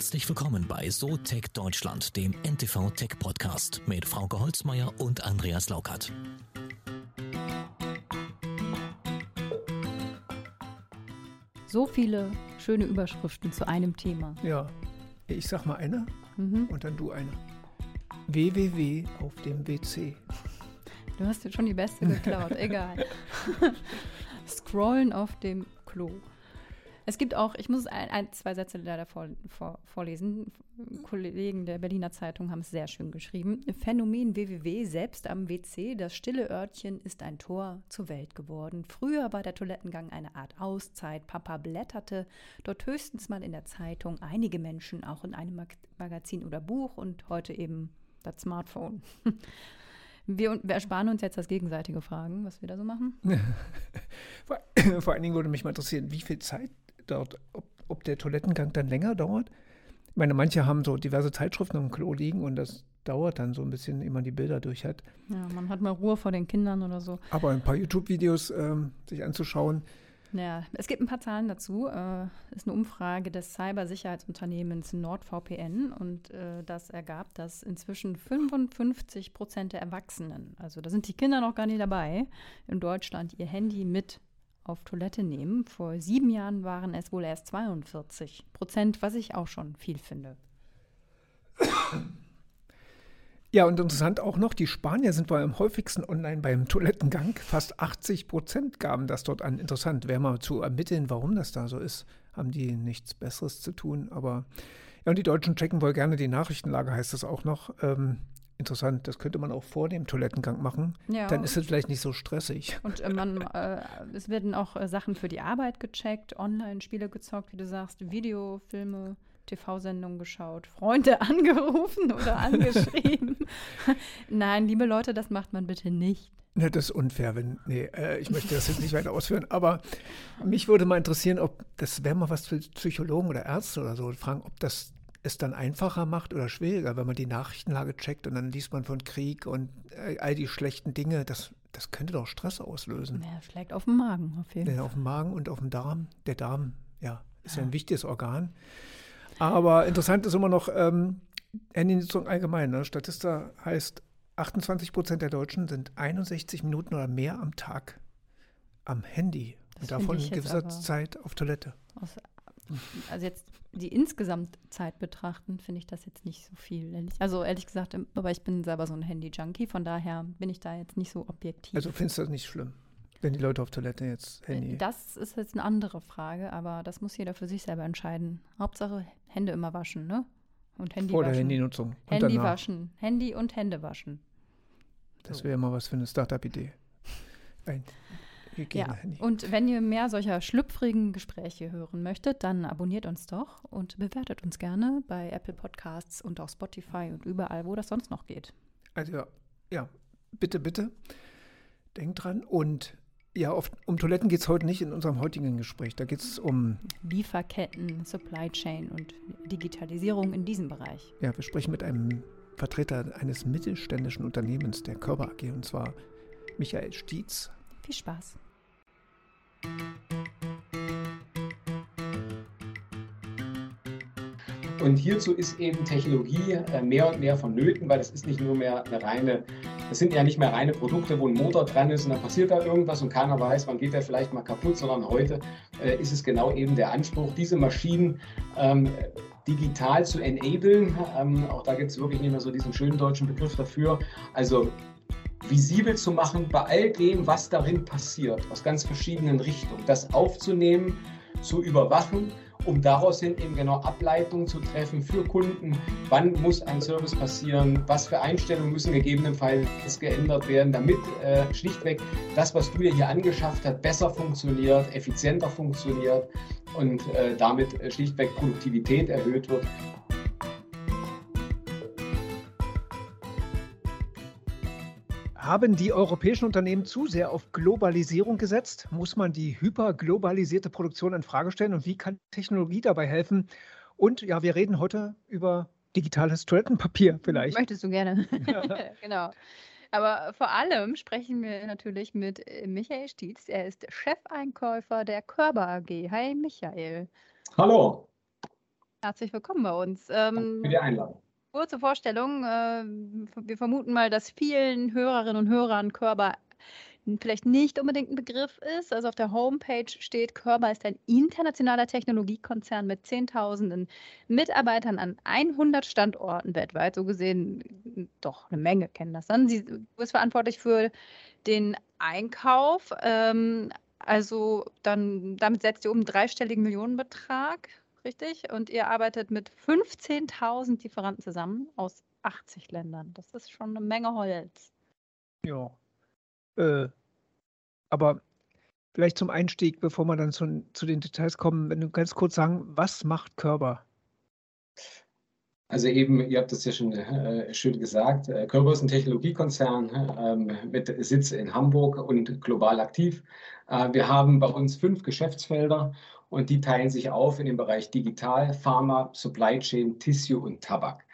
Herzlich willkommen bei So Tech Deutschland, dem NTV Tech Podcast mit Frauke Holzmeier und Andreas Laukert. So viele schöne Überschriften zu einem Thema. Ja, ich sag mal eine Mhm. und dann du eine. www auf dem WC. Du hast jetzt schon die beste geklaut, egal. Scrollen auf dem Klo. Es gibt auch, ich muss ein, ein zwei Sätze leider vor, vor, vorlesen. Kollegen der Berliner Zeitung haben es sehr schön geschrieben. Phänomen www, selbst am WC, das stille Örtchen ist ein Tor zur Welt geworden. Früher war der Toilettengang eine Art Auszeit. Papa blätterte dort höchstens mal in der Zeitung, einige Menschen auch in einem Mag Magazin oder Buch und heute eben das Smartphone. Wir, wir ersparen uns jetzt das gegenseitige Fragen, was wir da so machen. Vor, vor allen Dingen würde mich mal interessieren, wie viel Zeit dort, ob, ob der Toilettengang dann länger dauert. Ich meine, manche haben so diverse Zeitschriften am Klo liegen und das dauert dann so ein bisschen, ehe man die Bilder durch hat. Ja, man hat mal Ruhe vor den Kindern oder so. Aber ein paar YouTube-Videos ähm, sich anzuschauen, Ja, es gibt ein paar Zahlen dazu. Äh, ist eine Umfrage des Cybersicherheitsunternehmens NordVPN und äh, das ergab, dass inzwischen 55 Prozent der Erwachsenen, also da sind die Kinder noch gar nicht dabei, in Deutschland ihr Handy mit auf Toilette nehmen. Vor sieben Jahren waren es wohl erst 42 Prozent, was ich auch schon viel finde. Ja, und interessant auch noch, die Spanier sind wohl am häufigsten online beim Toilettengang. Fast 80 Prozent gaben das dort an. Interessant, wäre mal zu ermitteln, warum das da so ist. Haben die nichts Besseres zu tun. Aber ja, und die Deutschen checken wohl gerne die Nachrichtenlage, heißt das auch noch. Ähm, interessant, das könnte man auch vor dem Toilettengang machen. Ja. Dann ist es vielleicht nicht so stressig. Und äh, man, äh, es werden auch äh, Sachen für die Arbeit gecheckt, Online-Spiele gezockt, wie du sagst, Videofilme, TV-Sendungen geschaut, Freunde angerufen oder angeschrieben. Nein, liebe Leute, das macht man bitte nicht. Ne, das ist unfair, wenn. Nee, äh, ich möchte das jetzt nicht weiter ausführen, aber mich würde mal interessieren, ob das wäre mal was für Psychologen oder Ärzte oder so, fragen, ob das es dann einfacher macht oder schwieriger, wenn man die Nachrichtenlage checkt und dann liest man von Krieg und äh, all die schlechten Dinge. Das, das könnte doch Stress auslösen. Ja, schlägt auf den Magen auf jeden Ja, Fall. auf dem Magen und auf dem Darm. Der Darm, ja, ist ja ein wichtiges Organ. Aber interessant ist immer noch ähm, Handynutzung allgemein. Ne? Statista heißt, 28 Prozent der Deutschen sind 61 Minuten oder mehr am Tag am Handy. Das und davon finde ich eine jetzt gewisse aber- Zeit auf Toilette. Aus, also jetzt die insgesamt Zeit betrachten, finde ich das jetzt nicht so viel. Ehrlich. Also ehrlich gesagt, im- aber ich bin selber so ein Handy-Junkie, von daher bin ich da jetzt nicht so objektiv. Also findest du das nicht schlimm, wenn die Leute auf Toilette jetzt Handy. Äh, Das ist jetzt eine andere Frage, aber das muss jeder für sich selber entscheiden. Hauptsache Hände immer waschen, ne? Und Handy vor der waschen. Handynutzung. Und Handy danach. waschen. Handy und Hände waschen. Das wäre mal was für eine Startup-Idee. Ein Ja, Hygiene-Handy. und wenn ihr mehr solcher schlüpfrigen Gespräche hören möchtet, dann abonniert uns doch und bewertet uns gerne bei Apple Podcasts und auch Spotify und überall, wo das sonst noch geht. Also ja, ja, bitte, bitte, denkt dran. Und ja, auf, um Toiletten geht es heute nicht in unserem heutigen Gespräch. Da geht es um, Lieferketten, Supply Chain und Digitalisierung in diesem Bereich. ja, wir sprechen mit einem Vertreter eines mittelständischen Unternehmens, der Körper AG, und zwar Michael Stietz. Viel Spaß. Und hierzu ist eben Technologie äh, mehr und mehr vonnöten, weil das ist nicht nur mehr eine reine, das sind ja nicht mehr reine Produkte, wo ein Motor dran ist und dann passiert da irgendwas und keiner weiß, wann geht der vielleicht mal kaputt, sondern heute äh, ist es genau eben der Anspruch, diese Maschinen ähm, digital zu enablen. Ähm, auch da gibt es wirklich nicht mehr so diesen schönen deutschen Begriff dafür. Also visibel zu machen bei all dem, was darin passiert, aus ganz verschiedenen Richtungen. Das aufzunehmen, zu überwachen, um daraus hin eben genau Ableitungen zu treffen für Kunden. Wann muss ein Service passieren? Was für Einstellungen müssen gegebenenfalls geändert werden, damit äh, schlichtweg das, was du dir hier angeschafft hast, besser funktioniert, effizienter funktioniert und äh, damit äh, schlichtweg Produktivität erhöht wird. Haben die europäischen Unternehmen zu sehr auf Globalisierung gesetzt? Muss man die hyperglobalisierte Produktion in Frage stellen? Und wie kann Technologie dabei helfen? Und ja, wir reden heute über digitales Toilettenpapier vielleicht. Möchtest du gerne. genau. Aber vor allem sprechen wir natürlich mit äh, Michael Stietz. Er ist Chefeinkäufer der Körber AG. Hi Michael. Hallo. Herzlich willkommen bei uns. Ähm, für die Einladung. Kurze Vorstellung. Äh, wir vermuten mal, dass vielen Hörerinnen und Hörern Körper vielleicht nicht unbedingt ein Begriff ist. Also auf der Homepage steht, Körber ist ein internationaler Technologiekonzern mit Zehntausenden Mitarbeitern an 100 Standorten weltweit. So gesehen doch eine Menge kennen das dann. Sie ist verantwortlich für den Einkauf. Ähm, also dann, damit setzt ihr um einen dreistelligen Millionenbetrag, richtig? Und ihr arbeitet mit 15.000 Lieferanten zusammen aus 80 Ländern. Das ist schon eine Menge Holz. Ja. Äh, aber vielleicht zum Einstieg, bevor wir dann zu, zu den Details kommen, wenn du ganz kurz sagen, was macht Körber? Also eben, ihr habt das ja schon äh, schön gesagt, äh, Körber ist ein Technologiekonzern äh, mit Sitz in Hamburg und global aktiv. Äh, wir haben bei uns fünf Geschäftsfelder und die teilen sich auf in den Bereich Digital, Pharma, Supply Chain, Tissue und Tabak.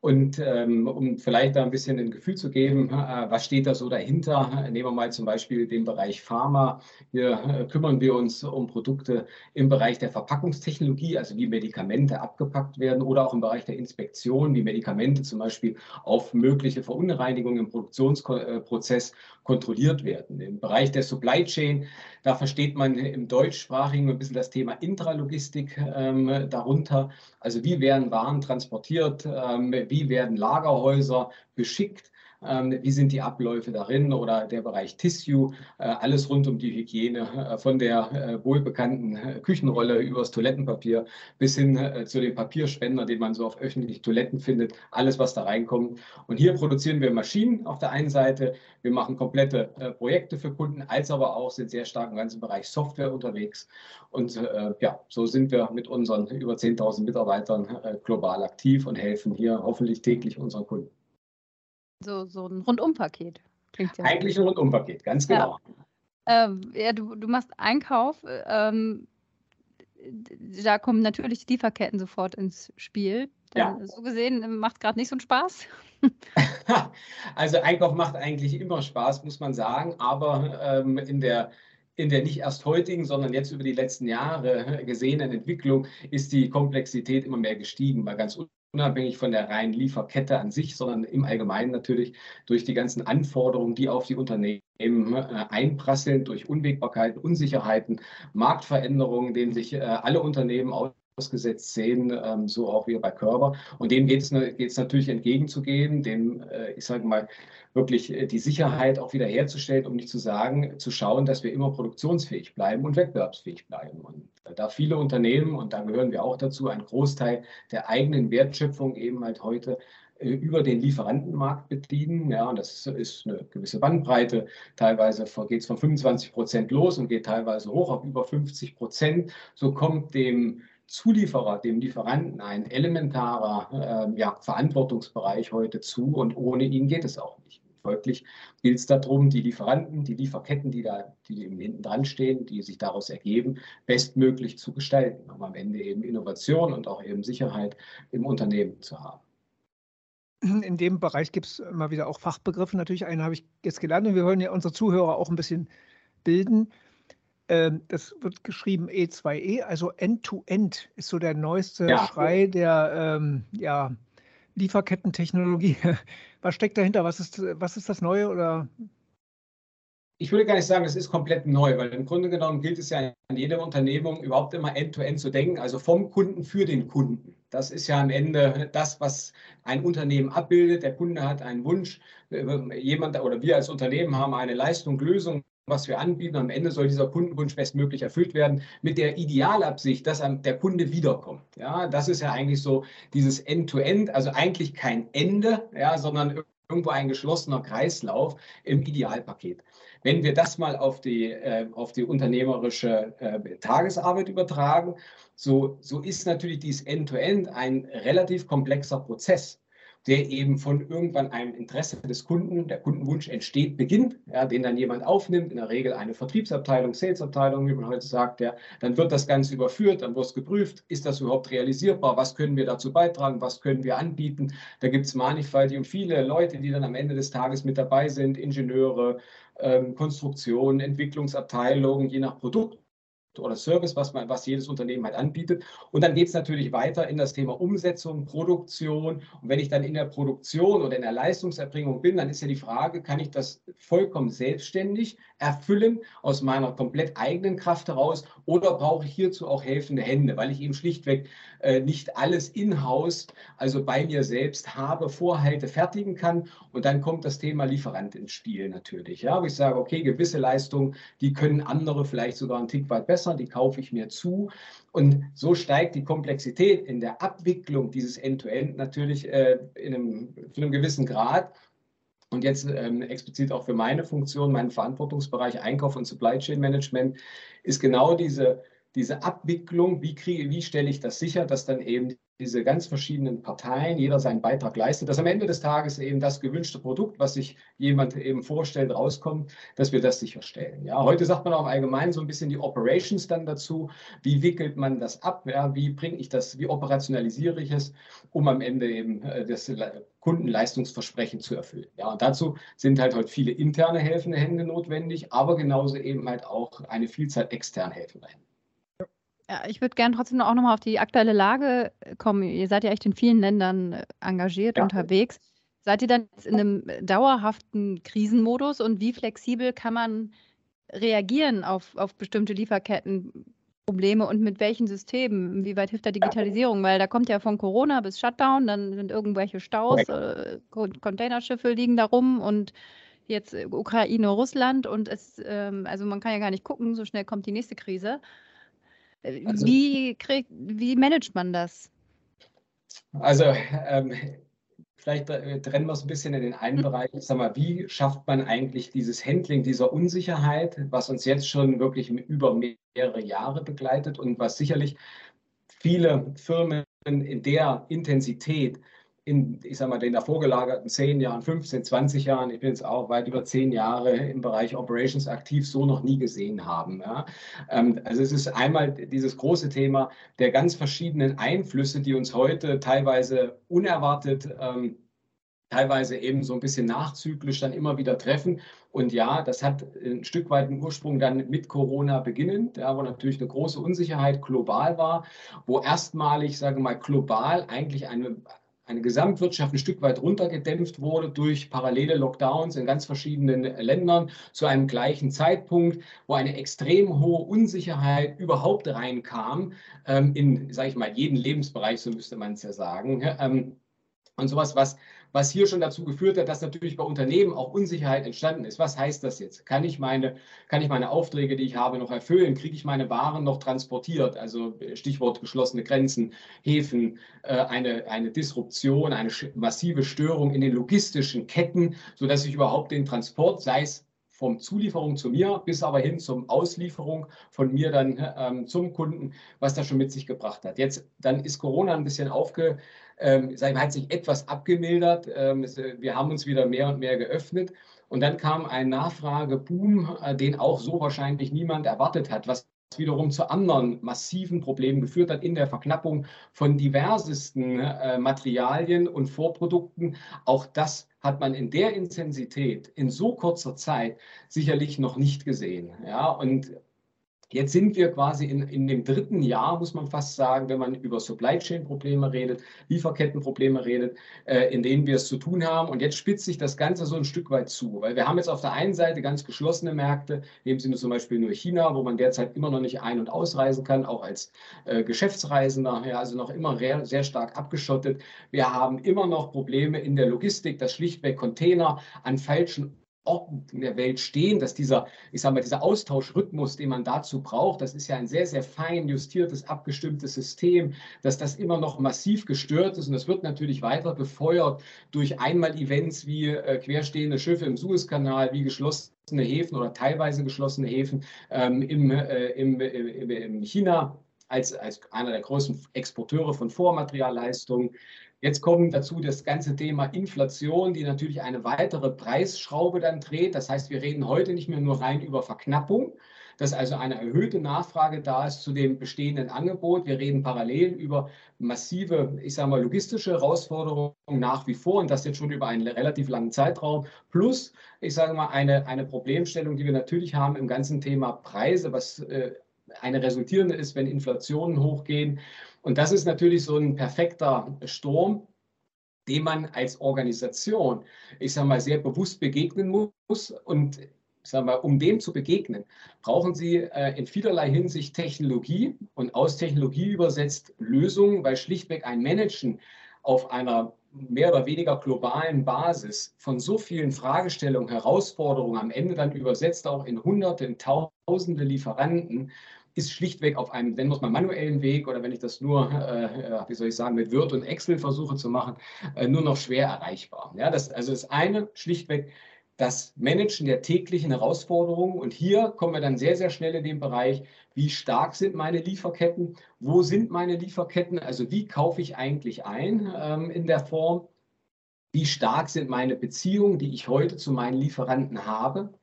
Und ähm, um vielleicht da ein bisschen ein Gefühl zu geben, äh, was steht da so dahinter? Nehmen wir mal zum Beispiel den Bereich Pharma. Hier äh, kümmern wir uns um Produkte im Bereich der Verpackungstechnologie, also wie Medikamente abgepackt werden oder auch im Bereich der Inspektion, wie Medikamente zum Beispiel auf mögliche Verunreinigungen im Produktionsprozess kontrolliert werden. Im Bereich der Supply Chain, da versteht man im deutschsprachigen ein bisschen das Thema Intralogistik ähm, darunter. Also wie werden Waren transportiert, ähm, wie werden Lagerhäuser beschickt wie sind die Abläufe darin oder der Bereich Tissue, äh, alles rund um die Hygiene, äh, von der äh, wohlbekannten Küchenrolle übers Toilettenpapier bis hin zu dem Papierspender, den man so auf öffentlichen Toiletten findet, alles, was da reinkommt. Und hier produzieren wir Maschinen auf der einen Seite, wir machen komplette Projekte für Kunden, als aber auch sind sehr stark im ganzen Bereich Software unterwegs. Und ja, so sind wir mit unseren über 10.000 Mitarbeitern global aktiv und helfen hier hoffentlich täglich unseren Kunden. So, so ein Rundumpaket. Klingt ja Eigentlich ein Rundumpaket, ganz genau. Ja, ähm, ja du, du machst Einkauf. Ähm, da kommen natürlich die Lieferketten sofort ins Spiel. Dann, ja. So gesehen macht gerade nicht so einen Spaß. also Einkauf macht eigentlich immer Spaß, muss man sagen, aber ähm, in der in der nicht erst heutigen, sondern jetzt über die letzten Jahre gesehenen Entwicklung ist die Komplexität immer mehr gestiegen, weil ganz unabhängig von der reinen Lieferkette an sich, sondern im Allgemeinen natürlich durch die ganzen Anforderungen, die auf die Unternehmen äh, einprasseln, durch Unwägbarkeiten, Unsicherheiten, Marktveränderungen, denen sich äh, alle Unternehmen ausgesetzt sehen, ähm, so auch wir bei Körber. Und dem geht es ne, natürlich entgegenzugehen, dem, äh, ich sage mal, wirklich die Sicherheit auch wieder herzustellen, um nicht zu sagen, zu schauen, dass wir immer produktionsfähig bleiben und wettbewerbsfähig bleiben. Und da viele Unternehmen, und da gehören wir auch dazu, einen Großteil der eigenen Wertschöpfung eben halt heute äh, über den Lieferantenmarkt bedienen. Ja, und das ist eine gewisse Bandbreite. Teilweise geht es von 25 Prozent los und geht teilweise hoch auf über 50 Prozent. So kommt dem Zulieferer, dem Lieferanten ein elementarer äh, ja, Verantwortungsbereich heute zu und ohne ihn geht es auch nicht. Folglich gilt es darum, die Lieferanten, die Lieferketten, die da, die hinten dran stehen, die sich daraus ergeben, bestmöglich zu gestalten, um am Ende eben Innovation und auch eben Sicherheit im Unternehmen zu haben. In dem Bereich gibt es immer wieder auch Fachbegriffe. Natürlich, einen habe ich jetzt gelernt und wir wollen ja unsere Zuhörer auch ein bisschen bilden. Ähm, das wird geschrieben E2E, e, also End-to-End -End ist so der neueste ja. Schrei der ähm, ja, Lieferkettentechnologie. Was steckt dahinter? Was ist, was ist das Neue oder ich würde gar nicht sagen, es ist komplett neu, weil im Grunde genommen gilt es ja an jeder Unternehmung überhaupt immer end-to-end -End zu denken, also vom Kunden für den Kunden. Das ist ja am Ende das, was ein Unternehmen abbildet. Der Kunde hat einen Wunsch, jemand oder wir als Unternehmen haben eine Leistung, Lösung, was wir anbieten. Am Ende soll dieser Kundenwunsch bestmöglich erfüllt werden mit der Idealabsicht, dass der Kunde wiederkommt. Ja, das ist ja eigentlich so dieses End-to-End, -End, also eigentlich kein Ende, ja, sondern irgendwo ein geschlossener Kreislauf im Idealpaket. Wenn wir das mal auf die, äh, auf die unternehmerische äh, Tagesarbeit übertragen, so, so ist natürlich dieses End-to-End -End ein relativ komplexer Prozess der eben von irgendwann einem Interesse des Kunden, der Kundenwunsch entsteht, beginnt, ja, den dann jemand aufnimmt, in der Regel eine Vertriebsabteilung, Salesabteilung, wie man heute sagt, ja, dann wird das Ganze überführt, dann wird es geprüft, ist das überhaupt realisierbar, was können wir dazu beitragen, was können wir anbieten. Da gibt es mannigfaltige und viele Leute, die dann am Ende des Tages mit dabei sind, Ingenieure, ähm, Konstruktion, Entwicklungsabteilungen, je nach Produkt oder Service, was, man, was jedes Unternehmen halt anbietet. Und dann geht es natürlich weiter in das Thema Umsetzung, Produktion. Und wenn ich dann in der Produktion oder in der Leistungserbringung bin, dann ist ja die Frage, kann ich das vollkommen selbstständig erfüllen aus meiner komplett eigenen Kraft heraus oder brauche ich hierzu auch helfende Hände, weil ich eben schlichtweg äh, nicht alles in-house, also bei mir selbst habe, vorhalte, fertigen kann. Und dann kommt das Thema Lieferant ins Spiel natürlich. Ja, wo ich sage, okay, gewisse Leistungen, die können andere vielleicht sogar einen Tick weit besser, die kaufe ich mir zu. Und so steigt die Komplexität in der Abwicklung dieses End-to-End -End natürlich äh, in einem, zu einem gewissen Grad. Und jetzt ähm, explizit auch für meine Funktion, meinen Verantwortungsbereich Einkauf und Supply Chain Management, ist genau diese, diese Abwicklung, wie, kriege, wie stelle ich das sicher, dass dann eben diese ganz verschiedenen Parteien, jeder seinen Beitrag leistet, dass am Ende des Tages eben das gewünschte Produkt, was sich jemand eben vorstellt, rauskommt, dass wir das sicherstellen. Ja, heute sagt man auch allgemein so ein bisschen die Operations dann dazu. Wie wickelt man das ab? Ja, wie bringe ich das, wie operationalisiere ich es, um am Ende eben äh, das Kundenleistungsversprechen zu erfüllen. Ja, und dazu sind halt heute viele interne helfende Hände notwendig, aber genauso eben halt auch eine Vielzahl extern helfender Hände. Ja, ich würde gerne trotzdem auch nochmal auf die aktuelle Lage äh, kommen. Ihr seid ja echt in vielen Ländern äh, engagiert ja. unterwegs. Seid ihr dann jetzt in einem dauerhaften Krisenmodus und wie flexibel kann man reagieren auf, auf bestimmte Lieferkettenprobleme und mit welchen Systemen? Wie weit hilft da Digitalisierung? Weil da kommt ja von Corona bis Shutdown, dann sind irgendwelche Staus, äh, Containerschiffe liegen da rum und jetzt Ukraine, Russland und es, ähm, also man kann ja gar nicht gucken, so schnell kommt die nächste Krise. Also, wie, kriegt, wie managt man das? Also ähm, vielleicht äh, trennen wir es ein bisschen in den einen hm. Bereich. Sag mal, wie schafft man eigentlich dieses Handling dieser Unsicherheit, was uns jetzt schon wirklich über mehrere Jahre begleitet und was sicherlich viele Firmen in der Intensität in, ich sag mal, den davor gelagerten 10 Jahren, 15, 20 Jahren, ich bin jetzt auch weit über 10 Jahre im Bereich Operations aktiv, so noch nie gesehen haben. Ja. Ähm, also es ist einmal dieses große Thema der ganz verschiedenen Einflüsse, die uns heute teilweise unerwartet ähm, teilweise eben so ein bisschen nachzyklisch dann immer wieder treffen. Und ja, das hat ein Stück weit einen Ursprung dann mit Corona beginnend, ja, wo natürlich eine große Unsicherheit global war, wo erstmalig, sage mal, global eigentlich eine eine Gesamtwirtschaft ein Stück weit runtergedämpft wurde durch parallele Lockdowns in ganz verschiedenen Ländern zu einem gleichen Zeitpunkt, wo eine extrem hohe Unsicherheit überhaupt reinkam ähm, in, sage ich mal, jeden Lebensbereich, so müsste man es ja sagen. Ähm, und sowas, was was hier schon dazu geführt hat, dass natürlich bei Unternehmen auch Unsicherheit entstanden ist. Was heißt das jetzt? Kann ich meine, kann ich meine Aufträge, die ich habe, noch erfüllen? Kriege ich meine Waren noch transportiert? Also Stichwort geschlossene Grenzen, Häfen, äh, eine, eine Disruption, eine massive Störung in den logistischen Ketten, sodass ich überhaupt den Transport, sei es vom Zulieferung zu mir bis aber hin zum Auslieferung von mir dann ähm, zum Kunden, was das schon mit sich gebracht hat. Jetzt, dann ist Corona ein bisschen aufge, ähm, hat sich etwas abgemildert. Ähm, äh, wir haben uns wieder mehr und mehr geöffnet. Und dann kam ein Nachfrageboom, äh, den auch so wahrscheinlich niemand erwartet hat, was wiederum zu anderen massiven Problemen geführt hat in der Verknappung von diversesten äh, Materialien und Vorprodukten. Auch das hat man in der Intensität in so kurzer Zeit sicherlich noch nicht gesehen. Ja, und Jetzt sind wir quasi in, in dem dritten Jahr, muss man fast sagen, wenn man über Supply Chain Probleme redet, Lieferkettenprobleme redet, äh, in denen wir es zu tun haben. Und jetzt spitzt sich das Ganze so ein Stück weit zu, weil wir haben jetzt auf der einen Seite ganz geschlossene Märkte, dem Sinne zum Beispiel nur China, wo man derzeit immer noch nicht ein- und ausreisen kann, auch als äh, Geschäftsreisender, ja, also noch immer sehr, sehr stark abgeschottet. Wir haben immer noch Probleme in der Logistik, dass schlichtweg Container an falschen Orten in der Welt stehen, dass dieser, ich sage mal, dieser Austauschrhythmus, den man dazu braucht, das ist ja ein sehr, sehr fein justiertes, abgestimmtes System, dass das immer noch massiv gestört ist und das wird natürlich weiter befeuert durch Einmal-Events wie äh, querstehende Schiffe im Suezkanal, wie geschlossene Häfen oder teilweise geschlossene Häfen ähm, im, äh, im, äh, im, im China als, als einer der großen Exporteure von Vormaterialleistungen. Jetzt kommt dazu das ganze Thema Inflation, die natürlich eine weitere Preisschraube dann dreht. Das heißt, wir reden heute nicht mehr nur rein über Verknappung, dass also eine erhöhte Nachfrage da ist zu dem bestehenden Angebot. Wir reden parallel über massive, ich sage mal, logistische Herausforderungen nach wie vor und das jetzt schon über einen relativ langen Zeitraum. Plus, ich sage mal, eine, eine Problemstellung, die wir natürlich haben im ganzen Thema Preise, was äh, eine resultierende ist, wenn Inflationen hochgehen. Und das ist natürlich so ein perfekter Sturm, dem man als Organisation, ich sage mal, sehr bewusst begegnen muss. Und ich sage mal, um dem zu begegnen, brauchen Sie äh, in vielerlei Hinsicht Technologie und aus Technologie übersetzt Lösungen, weil schlichtweg ein Managen auf einer mehr oder weniger globalen Basis von so vielen Fragestellungen, Herausforderungen, am Ende dann übersetzt auch in Hunderte, in Tausende Lieferanten, ist schlichtweg auf einem, nennen es mal manuellen Weg oder wenn ich das nur, äh, wie soll ich sagen, mit Word und Excel versuche zu machen, äh, nur noch schwer erreichbar. Ja, das, also das eine schlichtweg das Managen der täglichen Herausforderungen. Und hier kommen wir dann sehr, sehr schnell in den Bereich, wie stark sind meine Lieferketten, wo sind meine Lieferketten, also wie kaufe ich eigentlich ein ähm, in der Form, wie stark sind meine Beziehungen, die ich heute zu meinen Lieferanten habe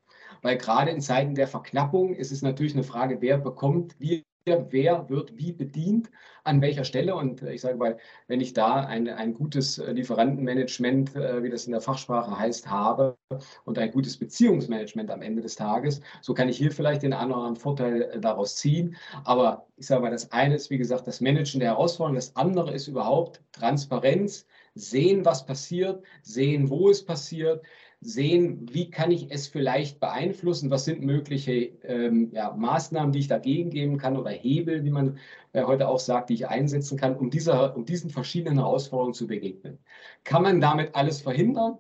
weil gerade in Zeiten der Verknappung ist es natürlich eine Frage, wer bekommt wie wer wird wie bedient, an welcher Stelle. Und ich sage mal, wenn ich da ein, ein gutes Lieferantenmanagement, äh, wie das in der Fachsprache heißt, habe und ein gutes Beziehungsmanagement am Ende des Tages, so kann ich hier vielleicht den anderen Vorteil äh, daraus ziehen. Aber ich sage mal, das eine ist, wie gesagt, das Managen der Herausforderungen. Das andere ist überhaupt Transparenz, sehen, was passiert, sehen, wo es passiert sehen, wie kann ich es vielleicht beeinflussen, was sind mögliche ähm, ja, Maßnahmen, die ich dagegen geben kann oder Hebel, wie man äh, heute auch sagt, die ich einsetzen kann, um, dieser, um diesen verschiedenen Herausforderungen zu begegnen. Kann man damit alles verhindern?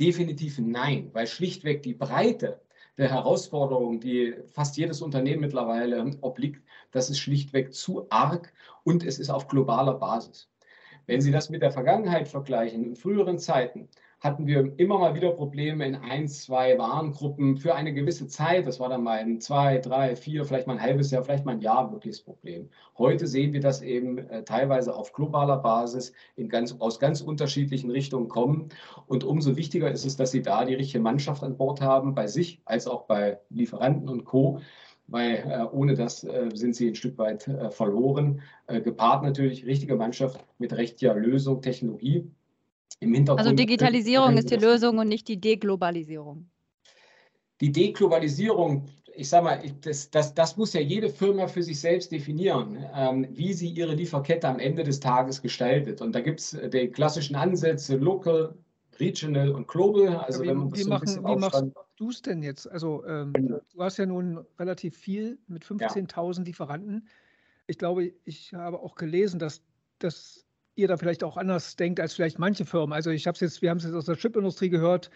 Definitiv nein, weil schlichtweg die Breite der Herausforderungen, die fast jedes Unternehmen mittlerweile obliegt, das ist schlichtweg zu arg und es ist auf globaler Basis. Wenn Sie das mit der Vergangenheit vergleichen, in früheren Zeiten, hatten wir immer mal wieder Probleme in ein, zwei Warengruppen für eine gewisse Zeit. Das war dann mal ein zwei, drei, vier, vielleicht mal ein halbes Jahr, vielleicht mal ein Jahr wirkliches Problem. Heute sehen wir das eben äh, teilweise auf globaler Basis in ganz, aus ganz unterschiedlichen Richtungen kommen. Und umso wichtiger ist es, dass Sie da die richtige Mannschaft an Bord haben, bei sich als auch bei Lieferanten und Co weil äh, ohne das äh, sind sie ein Stück weit äh, verloren. Äh, gepaart natürlich richtige Mannschaft mit rechter Lösung, Technologie im Hintergrund. Also Digitalisierung ist die Lösung und nicht die Deglobalisierung. Die Deglobalisierung, ich sage mal, das, das, das muss ja jede Firma für sich selbst definieren, ähm, wie sie ihre Lieferkette am Ende des Tages gestaltet. Und da gibt es äh, die klassischen Ansätze, Local, Regional und Global. Also ja, wie, wenn man das wie so machen, wie machst du es denn jetzt? Also ähm, du hast ja nun relativ viel mit 15.000 ja. Lieferanten. Ich glaube, ich habe auch gelesen, dass das ihr da vielleicht auch anders denkt als vielleicht manche Firmen. Also ich habe es jetzt, wir haben es jetzt aus der Chipindustrie gehört,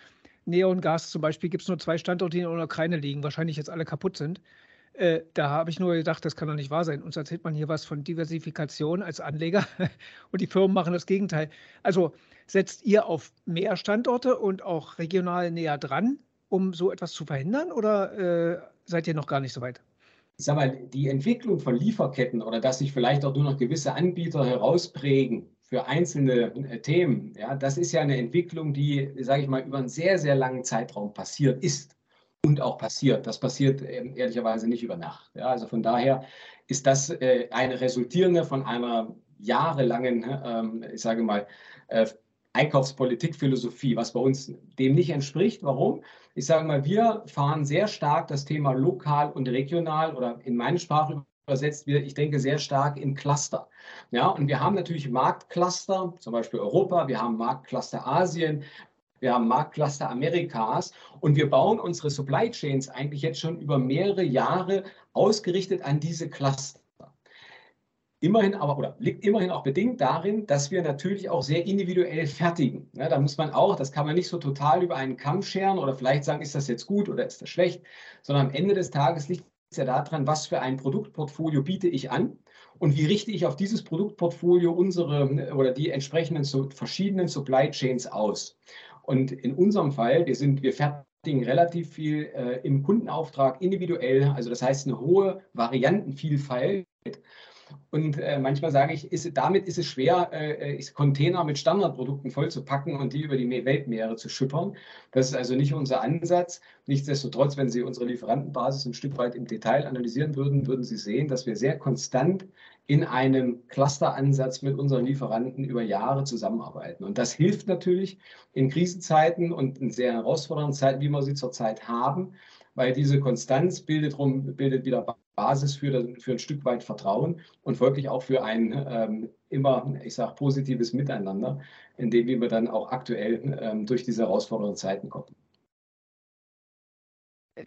Neon Gas zum Beispiel gibt es nur zwei Standorte, die in der Ukraine liegen, wahrscheinlich jetzt alle kaputt sind. Äh, da habe ich nur gedacht, das kann doch nicht wahr sein. Uns erzählt man hier was von Diversifikation als Anleger und die Firmen machen das Gegenteil. Also setzt ihr auf mehr Standorte und auch regional näher dran, um so etwas zu verhindern oder äh, seid ihr noch gar nicht so weit? Ich sag mal, die Entwicklung von Lieferketten oder dass sich vielleicht auch nur noch gewisse Anbieter herausprägen für einzelne äh, Themen, ja, das ist ja eine Entwicklung, die, sage ich mal, über einen sehr, sehr langen Zeitraum passiert ist und auch passiert. Das passiert äh, ehrlicherweise nicht über Nacht. Ja, also von daher ist das äh, eine resultierende von einer jahrelangen, ähm, ich sage mal, äh, Einkaufspolitikphilosophie, was bei uns dem nicht entspricht. Warum? Ich sage mal, wir fahren sehr stark das Thema lokal und regional oder in meine Sprache übersetzt, wir, ich denke sehr stark in Cluster. Ja, und wir haben natürlich Marktcluster, zum Beispiel Europa, wir haben Marktcluster Asien, wir haben Marktcluster Amerikas und wir bauen unsere Supply Chains eigentlich jetzt schon über mehrere Jahre ausgerichtet an diese Cluster. Immerhin aber, oder liegt immerhin auch bedingt darin, dass wir natürlich auch sehr individuell fertigen. Ja, da muss man auch, das kann man nicht so total über einen Kamm scheren oder vielleicht sagen, ist das jetzt gut oder ist das schlecht, sondern am Ende des Tages liegt es ja daran, was für ein Produktportfolio biete ich an und wie richte ich auf dieses Produktportfolio unsere oder die entsprechenden verschiedenen Supply Chains aus. Und in unserem Fall, wir sind, wir fertigen relativ viel äh, im Kundenauftrag individuell, also das heißt eine hohe Variantenvielfalt. Und äh, manchmal sage ich, ist, damit ist es schwer, äh, äh Container mit Standardprodukten vollzupacken und die über die Weltmeere zu schippern. Das ist also nicht unser Ansatz. Nichtsdestotrotz, wenn Sie unsere Lieferantenbasis ein Stück weit im Detail analysieren würden, würden Sie sehen, dass wir sehr konstant in einem Clusteransatz mit unseren Lieferanten über Jahre zusammenarbeiten. Und das hilft natürlich in Krisenzeiten und in sehr herausfordernden Zeiten, wie wir sie zurzeit haben, weil diese Konstanz bildet, rum, bildet wieder Basis für, für ein Stück weit Vertrauen und folglich auch für ein ähm, immer, ich sage, positives Miteinander, in dem wir dann auch aktuell ähm, durch diese herausfordernden Zeiten kommen.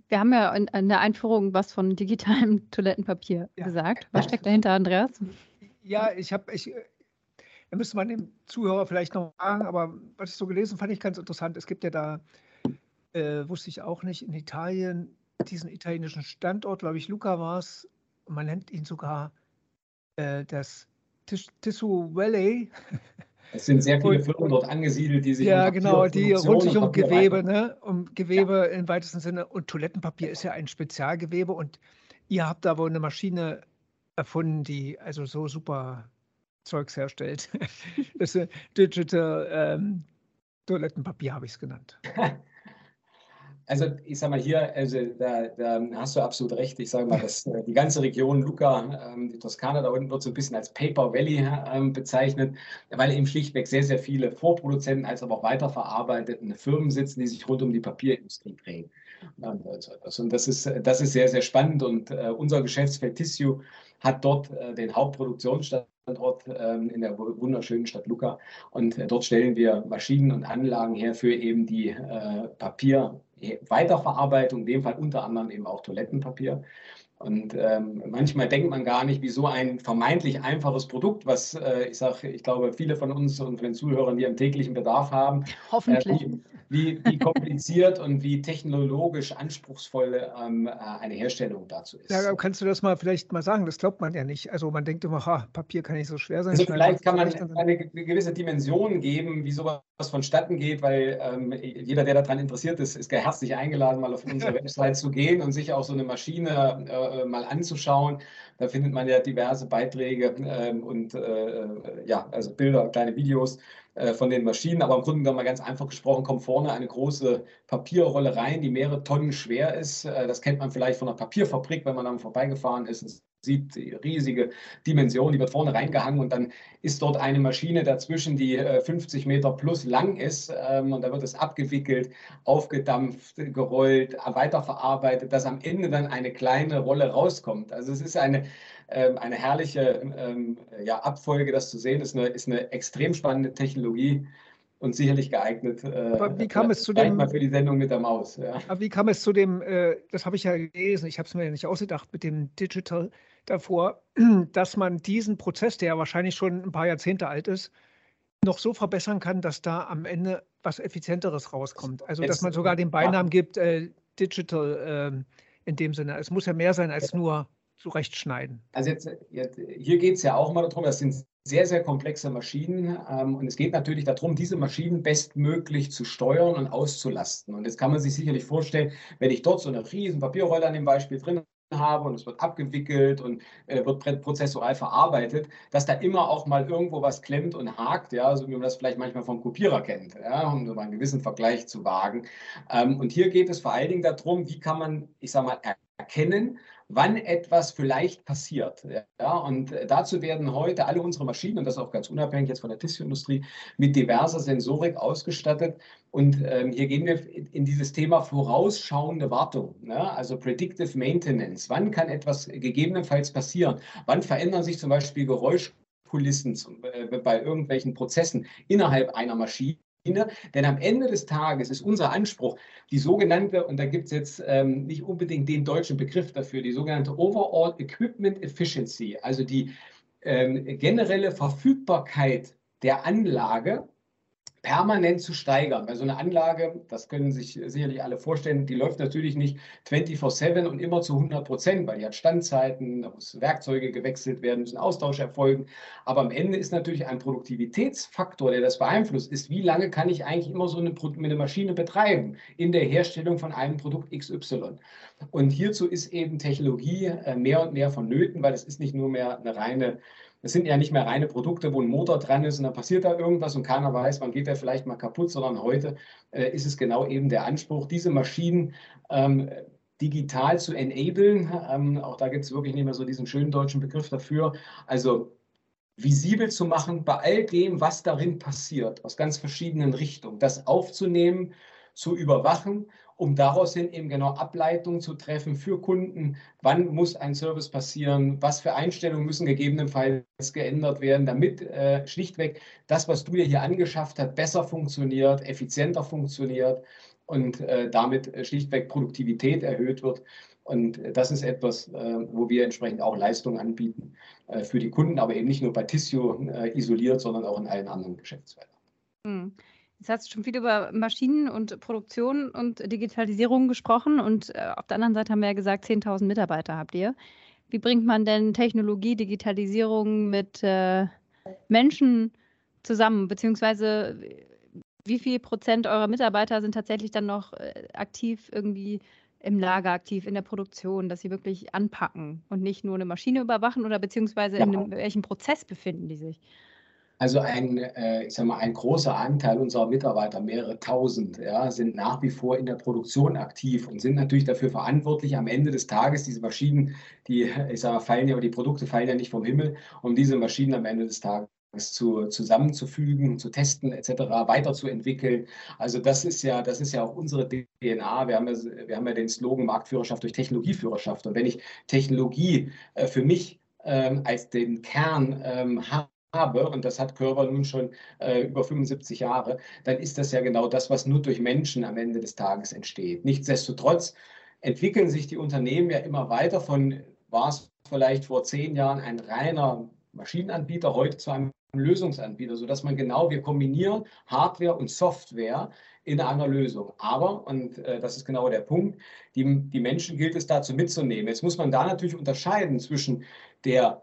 Wir haben ja in, in der Einführung was von digitalem Toilettenpapier ja. gesagt. Was steckt dahinter, Andreas? Ja, ich habe, ich, da müsste man dem Zuhörer vielleicht noch sagen, aber was ich so gelesen fand ich ganz interessant. Es gibt ja da, äh, wusste ich auch nicht, in Italien diesen italienischen Standort, glaube ich, Luca war es, man nennt ihn sogar äh, das Tissue Valley. Es sind sehr viele Firmen dort angesiedelt, die sich ja um genau, die rund sich um Gewebe, ne, um Gewebe ja. im weitesten Sinne und Toilettenpapier ist ja ein Spezialgewebe und ihr habt da wohl eine Maschine erfunden, die also so super Zeugs herstellt. das ist Digital ähm, Toilettenpapier habe ich es genannt. Also ich sage mal hier, also da, da, hast du absolut recht. Ich sage mal, dass äh, die ganze Region Luca, ähm, die Toskana da unten wird so ein bisschen als Paper Valley ähm, bezeichnet, weil eben schlichtweg sehr, sehr viele Vorproduzenten als aber auch weiterverarbeitende Firmen sitzen, die sich rund um die Papierindustrie drehen. Und das ist, das ist sehr, sehr spannend. Und äh, unser Geschäftsfeld Tissue hat dort äh, den Hauptproduktionsstandort ähm, in der wunderschönen Stadt Luca. Und dort stellen wir Maschinen und Anlagen her für eben die Papier- Weiterverarbeitung, in dem Fall unter anderem eben auch Toilettenpapier. Und ähm, manchmal denkt man gar nicht, wie so ein vermeintlich einfaches Produkt, was äh, ich sage, ich glaube, viele von uns und von den Zuhörern, die im täglichen Bedarf haben, Hoffentlich. Äh, wie, wie, kompliziert und wie technologisch anspruchsvoll ähm, äh, eine Herstellung dazu ist. Ja, kannst du das mal vielleicht mal sagen? Das glaubt man ja nicht. Also man denkt immer, ha, Papier kann nicht so schwer sein. Also vielleicht kann man eine, eine gewisse Dimension geben, wie sowas vonstatten geht, weil ähm, jeder, der daran interessiert ist, ist herzlich eingeladen, mal auf unsere Website zu gehen und sich auch so eine Maschine äh, mal anzuschauen. Da findet man ja diverse Beiträge ähm, und äh, ja, also Bilder, kleine Videos äh, von den Maschinen. Aber im Grunde genommen mal ganz einfach gesprochen, kommt vorne eine große Papierrolle rein, die mehrere Tonnen schwer ist. Äh, das kennt man vielleicht von einer Papierfabrik, wenn man dann vorbeigefahren ist sieht die riesige Dimension, die wird vorne reingehangen und dann ist dort eine Maschine dazwischen, die 50 Meter plus lang ist ähm, und da wird es abgewickelt, aufgedampft, gerollt, weiterverarbeitet, dass am Ende dann eine kleine Rolle rauskommt. Also es ist eine ähm, eine herrliche ähm, Abfolge, das zu sehen, ist eine, ist eine extrem spannende Technologie und sicherlich geeignet. Äh, aber wie kam es zu dem mal für die Sendung mit der Maus? Ja. Aber wie kam es zu dem? Äh, das habe ich ja gelesen. Ich habe es mir ja nicht ausgedacht mit dem Digital davor, dass man diesen Prozess, der ja wahrscheinlich schon ein paar Jahrzehnte alt ist, noch so verbessern kann, dass da am Ende was effizienteres rauskommt. Also dass man sogar den Beinamen gibt äh, Digital äh, in dem Sinne. Es muss ja mehr sein als nur zurechtschneiden? Also jetzt, hier geht es ja auch mal darum, das sind sehr, sehr komplexe Maschinen ähm, und es geht natürlich darum, diese Maschinen bestmöglich zu steuern und auszulasten. Und jetzt kann man sich sicherlich vorstellen, wenn ich dort so eine riesen Papierrolle an dem Beispiel drin habe und es wird abgewickelt und äh, wird prozessual verarbeitet, dass da immer auch mal irgendwo was klemmt und hakt, ja, so wie man das vielleicht manchmal vom Kopierer kennt, ja, um so einen gewissen Vergleich zu wagen. Ähm, und hier geht es vor allen Dingen darum, wie kann man, ich sage mal, erkennen, wann etwas vielleicht passiert. Ja, und dazu werden heute alle unsere Maschinen, und das auch ganz unabhängig jetzt von der Tissueindustrie, mit diverser Sensorik ausgestattet. Und ähm, hier gehen wir in dieses Thema vorausschauende Wartung, ne? also Predictive Maintenance. Wann kann etwas gegebenenfalls passieren? Wann verändern sich zum Beispiel Geräuschkulissen äh, bei irgendwelchen Prozessen innerhalb einer Maschine? Denn am Ende des Tages ist unser Anspruch die sogenannte, und da gibt es jetzt ähm, nicht unbedingt den deutschen Begriff dafür, die sogenannte Overall Equipment Efficiency, also die ähm, generelle Verfügbarkeit der Anlage permanent zu steigern. Weil so eine Anlage, das können sich sicherlich alle vorstellen, die läuft natürlich nicht 24-7 und immer zu 100 Prozent, weil die hat Standzeiten, da muss Werkzeuge gewechselt werden, müssen Austausch erfolgen. Aber am Ende ist natürlich ein Produktivitätsfaktor, der das beeinflusst, ist, wie lange kann ich eigentlich immer so eine, eine Maschine betreiben in der Herstellung von einem Produkt XY. Und hierzu ist eben Technologie äh, mehr und mehr vonnöten, weil es ist nicht nur mehr eine reine es sind ja nicht mehr reine Produkte, wo ein Motor dran ist und dann passiert da irgendwas und keiner weiß, wann geht der vielleicht mal kaputt, sondern heute äh, ist es genau eben der Anspruch, diese Maschinen ähm, digital zu enablen. Ähm, auch da gibt es wirklich nicht mehr so diesen schönen deutschen Begriff dafür. Also visibel zu machen bei all dem, was darin passiert, aus ganz verschiedenen Richtungen, das aufzunehmen, zu überwachen um daraus hin eben genau Ableitungen zu treffen für Kunden. Wann muss ein Service passieren? Was für Einstellungen müssen gegebenenfalls geändert werden, damit äh, schlichtweg das, was du dir hier angeschafft hast, besser funktioniert, effizienter funktioniert und äh, damit äh, schlichtweg Produktivität erhöht wird. Und das ist etwas, äh, wo wir entsprechend auch Leistungen anbieten äh, für die Kunden, aber eben nicht nur bei Tissio äh, isoliert, sondern auch in allen anderen Geschäftsfeldern. Hm. Jetzt hast du schon viel über Maschinen und Produktion und Digitalisierung gesprochen und auf der anderen Seite haben wir ja gesagt, 10.000 Mitarbeiter habt ihr. Wie bringt man denn Technologie, Digitalisierung mit Menschen zusammen, beziehungsweise wie viel Prozent eurer Mitarbeiter sind tatsächlich dann noch aktiv irgendwie im Lager aktiv, in der Produktion, dass sie wirklich anpacken und nicht nur eine Maschine überwachen oder beziehungsweise ja. in einem, welchem Prozess befinden die sich? Also ein, äh, ich sag mal, ein großer Anteil unserer Mitarbeiter, mehrere tausend, ja, sind nach wie vor in der Produktion aktiv und sind natürlich dafür verantwortlich, am Ende des Tages diese Maschinen, die, ich sag mal, fallen ja, aber die Produkte fallen ja nicht vom Himmel, um diese Maschinen am Ende des Tages zu, zusammenzufügen, zu testen etc., weiterzuentwickeln. Also das ist ja, das ist ja auch unsere DNA. Wir haben ja, wir haben ja den Slogan Marktführerschaft durch Technologieführerschaft. Und wenn ich Technologie äh, für mich ähm, als den Kern ähm, habe, und das hat Körper nun schon äh, über 75 Jahre, dann ist das ja genau das, was nur durch Menschen am Ende des Tages entsteht. Nichtsdestotrotz entwickeln sich die Unternehmen ja immer weiter von, war es vielleicht vor zehn Jahren ein reiner Maschinenanbieter, heute zu einem Lösungsanbieter, sodass man genau, wir kombinieren Hardware und Software in einer Lösung. Aber, und äh, das ist genau der Punkt, die, die Menschen gilt es dazu mitzunehmen. Jetzt muss man da natürlich unterscheiden zwischen der,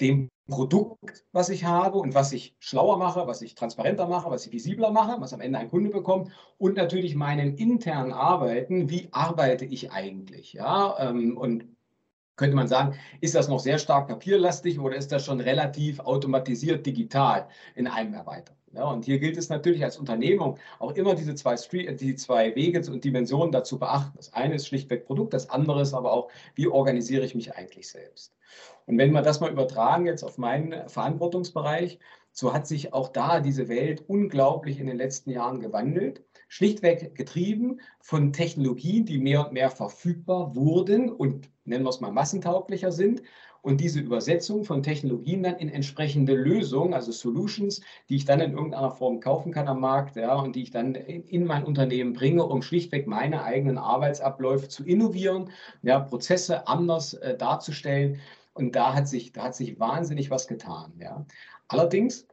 dem Produkt, was ich habe und was ich schlauer mache, was ich transparenter mache, was ich visibler mache, was am Ende ein Kunde bekommt und natürlich meinen internen Arbeiten, wie arbeite ich eigentlich, ja, ähm, und könnte man sagen, ist das noch sehr stark papierlastig oder ist das schon relativ automatisiert digital in einem Erweitert? Ja, und hier gilt es natürlich als Unternehmung auch immer diese zwei, die zwei Wege und Dimensionen dazu beachten. Das eine ist schlichtweg Produkt, das andere ist aber auch, wie organisiere ich mich eigentlich selbst. Und wenn wir das mal übertragen jetzt auf meinen Verantwortungsbereich, so hat sich auch da diese Welt unglaublich in den letzten Jahren gewandelt schlichtweg getrieben von Technologien, die mehr und mehr verfügbar wurden und nennen wir es mal massentauglicher sind. Und diese Übersetzung von Technologien dann in entsprechende Lösungen, also Solutions, die ich dann in irgendeiner Form kaufen kann am Markt, ja, und die ich dann in, in mein Unternehmen bringe, um schlichtweg meine eigenen Arbeitsabläufe zu innovieren, ja, Prozesse anders äh, darzustellen. Und da hat sich, da hat sich wahnsinnig was getan. Ja. Allerdings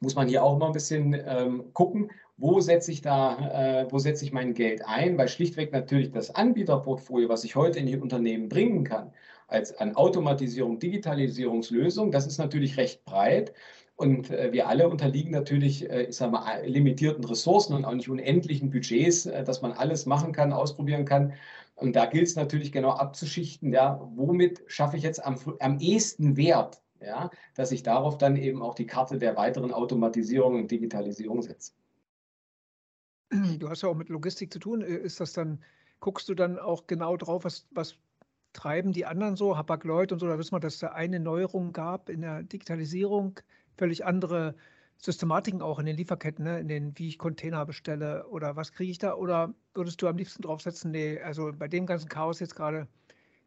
muss man hier auch mal ein bisschen ähm, gucken, wo setze ich da, äh, wo setze ich mein Geld ein, weil schlichtweg natürlich das Anbieterportfolio, was ich heute in die Unternehmen bringen kann, als an Automatisierung, Digitalisierungslösung, das ist natürlich recht breit. Und äh, wir alle unterliegen natürlich, äh, ich sage mal, limitierten Ressourcen und auch nicht unendlichen Budgets, äh, dass man alles machen kann, ausprobieren kann. Und da gilt es natürlich genau abzuschichten, ja, womit schaffe ich jetzt am, am ehesten Wert, ja, dass ich darauf dann eben auch die Karte der weiteren Automatisierung und Digitalisierung setze. Du hast ja auch mit Logistik zu tun. Äh, ist das dann, guckst du dann auch genau drauf, was, was treiben die anderen so, Hapag-Lloyd und so? Da wissen wir, dass es da eine Neuerung gab in der Digitalisierung, völlig andere Systematiken auch in den Lieferketten, ne? in den, wie ich Container bestelle oder was kriege ich da? Oder würdest du am liebsten draufsetzen, nee, also bei dem ganzen Chaos jetzt gerade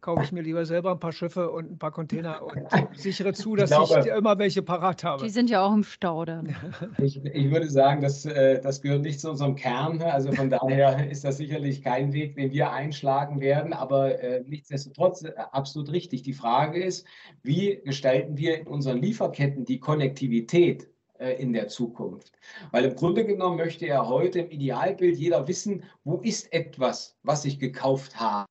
kaufe ich mir lieber selber ein paar Schiffe und ein paar Container und sichere zu, dass ich, glaube, ich immer welche parat habe. Die sind ja auch im Stau dann. Ich, ich würde sagen, das, äh, das gehört nicht zu unserem Kern. Also von daher ist das sicherlich kein Weg, den wir einschlagen werden. Aber äh, nichtsdestotrotz äh, absolut richtig. Die Frage ist, wie gestalten wir in unseren Lieferketten die Konnektivität in der Zukunft. Weil im Grunde genommen möchte ja heute im Idealbild jeder wissen, wo ist etwas, was ich gekauft habe.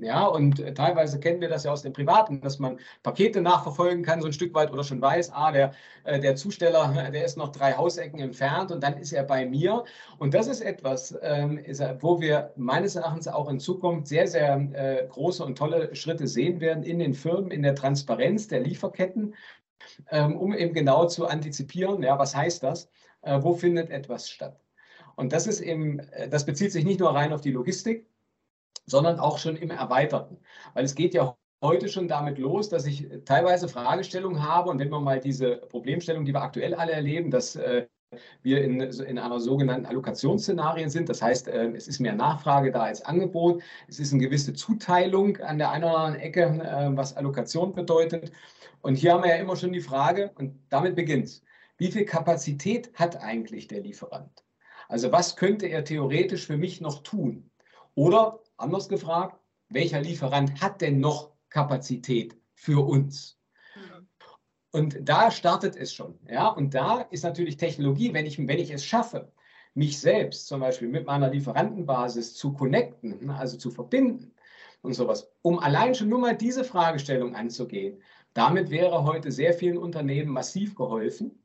Ja, und äh, teilweise kennen wir das ja aus dem Privaten, dass man Pakete nachverfolgen kann, so ein Stück weit oder schon weiß, ah, der, äh, der Zusteller, der ist noch drei Hausecken entfernt und dann ist er bei mir. Und das ist etwas, ähm, wo wir meines Erachtens auch in Zukunft sehr, sehr äh, große und tolle Schritte sehen werden in den Firmen, in der Transparenz der Lieferketten, ähm, um eben genau zu antizipieren, ja, was heißt das, wo findet etwas statt. Und das ist eben, das bezieht sich nicht nur rein auf die Logistik, sondern auch schon im Erweiterten. Weil es geht ja heute schon damit los, dass ich teilweise Fragestellungen habe und wenn man mal diese Problemstellung, die wir aktuell alle erleben, dass äh, wir in, in einer sogenannten Allokationsszenarien sind. Das heißt, äh, es ist mehr Nachfrage da als Angebot. Es ist eine gewisse Zuteilung an der einen oder anderen Ecke, äh, was Allokation bedeutet. Und hier haben wir ja immer schon die Frage, und damit beginnt es, wie viel Kapazität hat eigentlich der Lieferant? Also was könnte er theoretisch für mich noch tun? Oder anders gefragt, welcher Lieferant hat denn noch Kapazität für uns? Und da startet es schon. Ja? Und da ist natürlich Technologie, wenn ich, wenn ich es schaffe, mich selbst zum Beispiel mit meiner Lieferantenbasis zu connecten, also zu verbinden und sowas, um allein schon nur mal diese Fragestellung anzugehen, damit wäre heute sehr vielen Unternehmen massiv geholfen,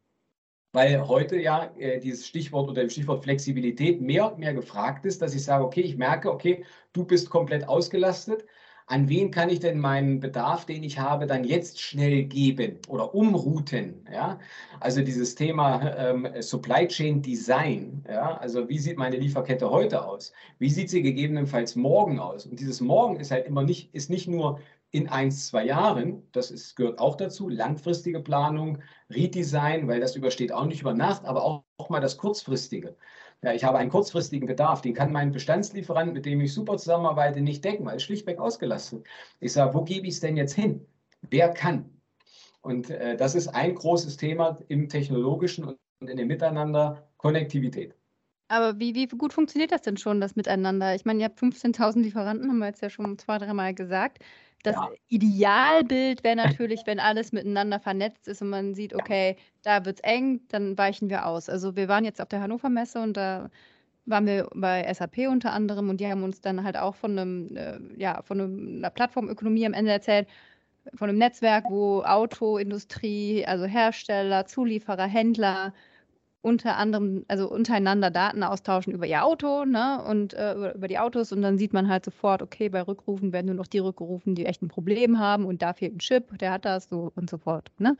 weil heute ja äh, dieses Stichwort oder dem Stichwort Flexibilität mehr und mehr gefragt ist, dass ich sage, okay, ich merke, okay, du bist komplett ausgelastet, an wen kann ich denn meinen Bedarf, den ich habe, dann jetzt schnell geben oder umrouten? Ja? Also dieses Thema ähm, Supply Chain Design, ja? also wie sieht meine Lieferkette heute aus? Wie sieht sie gegebenenfalls morgen aus? Und dieses Morgen ist halt immer nicht, ist nicht nur in ein, zwei Jahren, das ist, gehört auch dazu, langfristige Planung, Redesign, weil das übersteht auch nicht über Nacht, aber auch, auch mal das kurzfristige. Ja, ich habe einen kurzfristigen Bedarf, den kann mein Bestandslieferant, mit dem ich super zusammenarbeite, nicht decken, weil es schlichtweg ausgelastet. Ich sage, wo gebe ich es denn jetzt hin? Wer kann? Und äh, das ist ein großes Thema im technologischen und in dem Miteinander, Konnektivität. Aber wie, wie gut funktioniert das denn schon, das Miteinander? Ich meine, ihr habt 15.000 Lieferanten, haben wir jetzt ja schon zwei, dreimal gesagt. Das ja. Idealbild wäre natürlich, wenn alles miteinander vernetzt ist und man sieht, okay, da wird es eng, dann weichen wir aus. Also wir waren jetzt auf der Hannover Messe und da waren wir bei SAP unter anderem und die haben uns dann halt auch von einem, äh, ja, von einer Plattformökonomie am Ende erzählt, von einem Netzwerk, wo Autoindustrie, also Hersteller, Zulieferer, Händler unter anderem, also untereinander Daten austauschen über ihr Auto ne, und äh, über, die Autos und dann sieht man halt sofort, okay, bei Rückrufen werden nur noch die rückgerufen, die echt ein Problem haben und da fehlt ein Chip, der hat das so und so fort. Ne?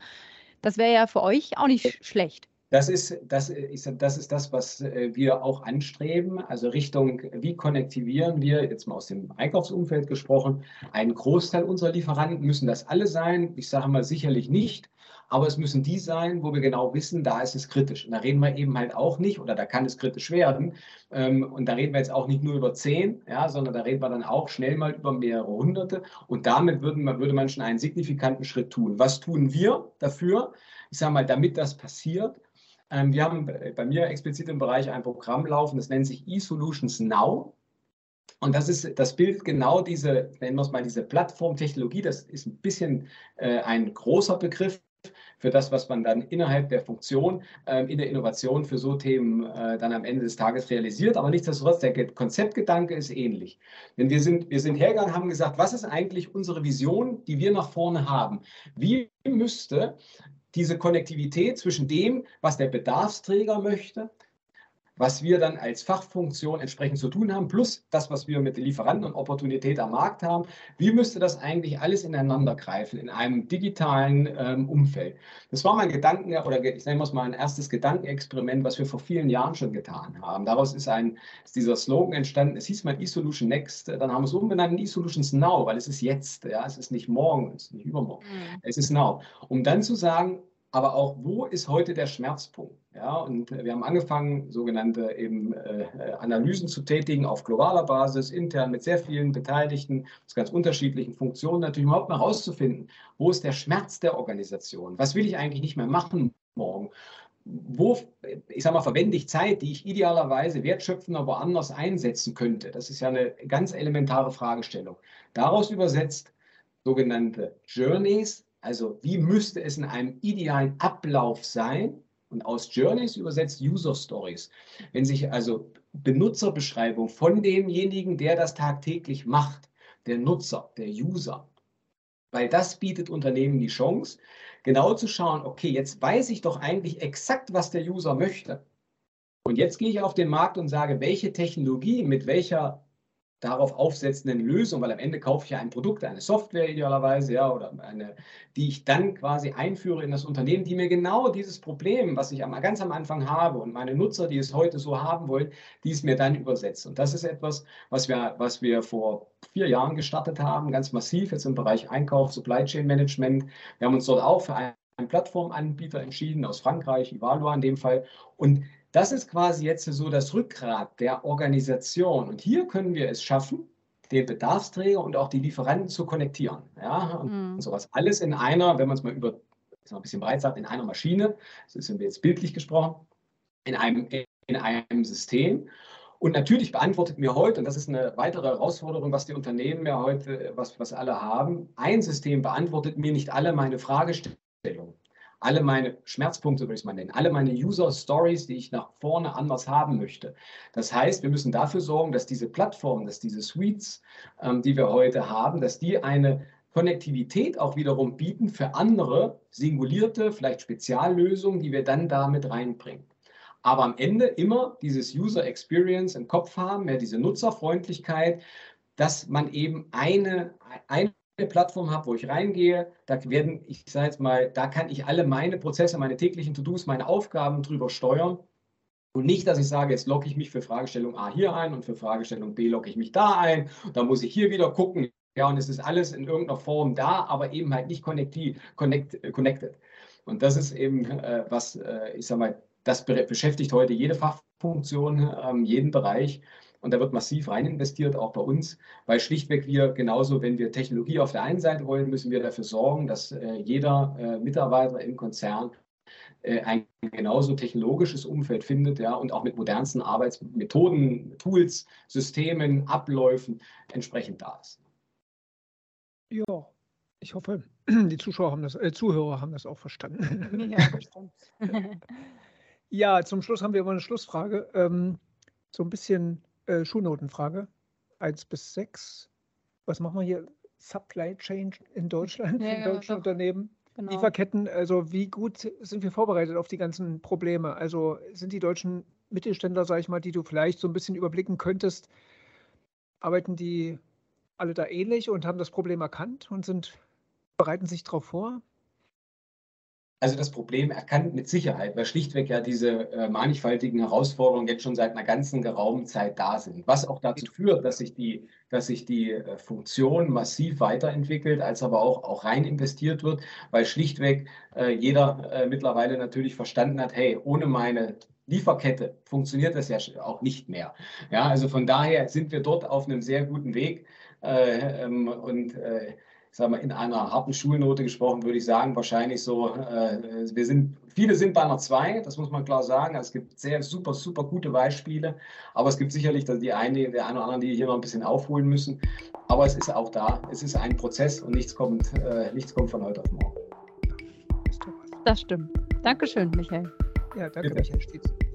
Das wäre ja für euch auch nicht schlecht. Das ist das, ist, das ist das, was äh, wir auch anstreben. Also Richtung, wie konnektivieren wir, jetzt mal aus dem Einkaufsumfeld gesprochen, einen Großteil unserer Lieferanten müssen das alle sein. Ich sage mal sicherlich nicht, aber es müssen die sein, wo wir genau wissen, da ist es kritisch. Und da reden wir eben halt auch nicht, oder da kann es kritisch werden. Ähm, und da reden wir jetzt auch nicht nur über zehn, ja, sondern da reden wir dann auch schnell mal über mehrere Hunderte. Und damit würden, würde man schon einen signifikanten Schritt tun. Was tun wir dafür? Ich sage mal, damit das passiert. Ähm, wir haben bei mir explizit im Bereich ein Programm laufen, das nennt sich eSolutions Now. Und das ist, das bildet genau diese, nennen wir es mal, diese Plattformtechnologie. Das ist ein bisschen äh, ein großer Begriff für das, was man dann innerhalb der Funktion äh, in der Innovation für so Themen äh, dann am Ende des Tages realisiert. Aber nichtsdestotrotz, der Konzeptgedanke ist ähnlich. Denn wir sind, wir sind hergegangen haben gesagt, was ist eigentlich unsere Vision, die wir nach vorne haben? Wie müsste diese Konnektivität zwischen dem, was der Bedarfsträger möchte, was wir dann als Fachfunktion entsprechend zu tun haben, plus das, was wir mit Lieferanten und Opportunität am Markt haben. Wie müsste das eigentlich alles ineinander greifen in einem digitalen ähm, Umfeld? Das war mein Gedanken, oder ich nenne es mal ein erstes Gedankenexperiment, was wir vor vielen Jahren schon getan haben. Daraus ist, ein, ist dieser Slogan entstanden. Es hieß mal eSolution Next, dann haben wir es umbenannt in eSolutions Now, weil es ist jetzt, ja, es ist nicht morgen, es ist nicht übermorgen, mhm. es ist now. Um dann zu sagen, aber auch, wo ist heute der Schmerzpunkt? Ja, und wir haben angefangen, sogenannte eben äh, Analysen zu tätigen auf globaler Basis, intern mit sehr vielen Beteiligten, aus ganz unterschiedlichen Funktionen, natürlich überhaupt mal herauszufinden, wo ist der Schmerz der Organisation? Was will ich eigentlich nicht mehr machen morgen? Wo, ich sage mal, verwende ich Zeit, die ich idealerweise wertschöpfender woanders einsetzen könnte? Das ist ja eine ganz elementare Fragestellung. Daraus übersetzt sogenannte Journeys, also wie müsste es in einem idealen Ablauf sein? Und aus Journeys übersetzt User Stories. Wenn sich also Benutzerbeschreibung von demjenigen, der das tagtäglich macht, der Nutzer, der User, weil das bietet Unternehmen die Chance, genau zu schauen, okay, jetzt weiß ich doch eigentlich exakt, was der User möchte. Und jetzt gehe ich auf den Markt und sage, welche Technologie mit welcher darauf aufsetzenden Lösung, weil am Ende kaufe ich ja ein Produkt, eine Software idealerweise, ja, oder eine, die ich dann quasi einführe in das Unternehmen, die mir genau dieses Problem, was ich am, ganz am Anfang habe und meine Nutzer, die es heute so haben wollen, die es mir dann übersetzt. Und das ist etwas, was wir, was wir vor vier Jahren gestartet haben, ganz massiv jetzt im Bereich Einkauf, Supply Chain Management. Wir haben uns dort auch für einem Plattformanbieter entschieden aus Frankreich, Ivaloa in dem Fall. Und das ist quasi jetzt so das Rückgrat der Organisation. Und hier können wir es schaffen, den Bedarfsträger und auch die Lieferanten zu konnektieren. Ja, und mhm. sowas. Alles in einer, wenn man es mal über ein bisschen breit sagt, in einer Maschine, das sind wir jetzt bildlich gesprochen, in einem, in einem System. Und natürlich beantwortet mir heute, und das ist eine weitere Herausforderung, was die Unternehmen ja heute, was, was alle haben, ein System beantwortet mir nicht alle meine Fragestellungen alle meine Schmerzpunkte, würde ich es mal nennen, alle meine User Stories, die ich nach vorne anders haben möchte. Das heißt, wir müssen dafür sorgen, dass diese Plattformen, dass diese Suites, ähm, die wir heute haben, dass die eine Konnektivität auch wiederum bieten für andere singulierte, vielleicht Speziallösungen, die wir dann damit reinbringen. Aber am Ende immer dieses User Experience im Kopf haben, ja, diese Nutzerfreundlichkeit, dass man eben eine, eine eine Plattform habe, wo ich reingehe, da werden, ich sage jetzt mal, da kann ich alle meine Prozesse, meine täglichen To-Dos, meine Aufgaben drüber steuern. Und nicht, dass ich sage, jetzt logge ich mich für Fragestellung A hier ein und für Fragestellung B logge ich mich da ein. Da muss ich hier wieder gucken. Ja, und es ist alles in irgendeiner Form da, aber eben halt nicht connected. connected. Und das ist eben äh, was, äh, ich sage mal, das beschäftigt heute jede Fachfunktion, ähm, jeden Bereich. Und da wird massiv rein investiert, auch bei uns, weil schlichtweg wir genauso, wenn wir Technologie auf der einen Seite wollen, müssen wir dafür sorgen, dass äh, jeder äh, Mitarbeiter im Konzern äh, ein genauso technologisches Umfeld findet, ja, und auch mit modernsten Arbeitsmethoden, Tools, Systemen, Abläufen entsprechend da ist. Ja, ich hoffe, die Zuschauer haben das, äh, Zuhörer haben das auch verstanden. Ja, bestimmt. ja, zum Schluss haben wir immer eine Schlussfrage. Ähm, so ein bisschen äh, Schulnotenfrage. 1 bis 6. Was machen wir hier? Supply Chain in Deutschland, ja, in deutschen ja, Unternehmen. Genau. Lieferketten, also wie gut sind wir vorbereitet auf die ganzen Probleme? Also sind die deutschen Mittelständler, sage ich mal, die du vielleicht so ein bisschen überblicken könntest, arbeiten die alle da ähnlich und haben das Problem erkannt und sind bereiten sich darauf vor? Also das Problem erkannt mit Sicherheit, weil schlichtweg ja diese äh, mannigfaltigen Herausforderungen jetzt schon seit einer ganzen geraumen Zeit da sind. Was auch dazu führt, dass sich die, dass sich die äh, Funktion massiv weiterentwickelt, als aber auch, auch rein investiert wird, weil schlichtweg äh, jeder äh, mittlerweile natürlich verstanden hat, hey, ohne meine Lieferkette funktioniert das ja auch nicht mehr. Ja, also von daher sind wir dort auf einem sehr guten Weg. Äh, ähm, und äh, sagen wir, in einer harten Schulnote gesprochen, würde ich sagen, wahrscheinlich so, äh, wir sind, viele sind bei einer 2, das muss man klar sagen. Also es gibt sehr super, super gute Beispiele, aber es gibt sicherlich die eine, der eine oder andere, die hier noch ein bisschen aufholen müssen. Aber es ist auch da, es ist ein Prozess und nichts kommt, äh, nichts kommt von heute auf morgen. Das stimmt. Dankeschön, Michael. Ja, danke, Bitte. Michael Stietz.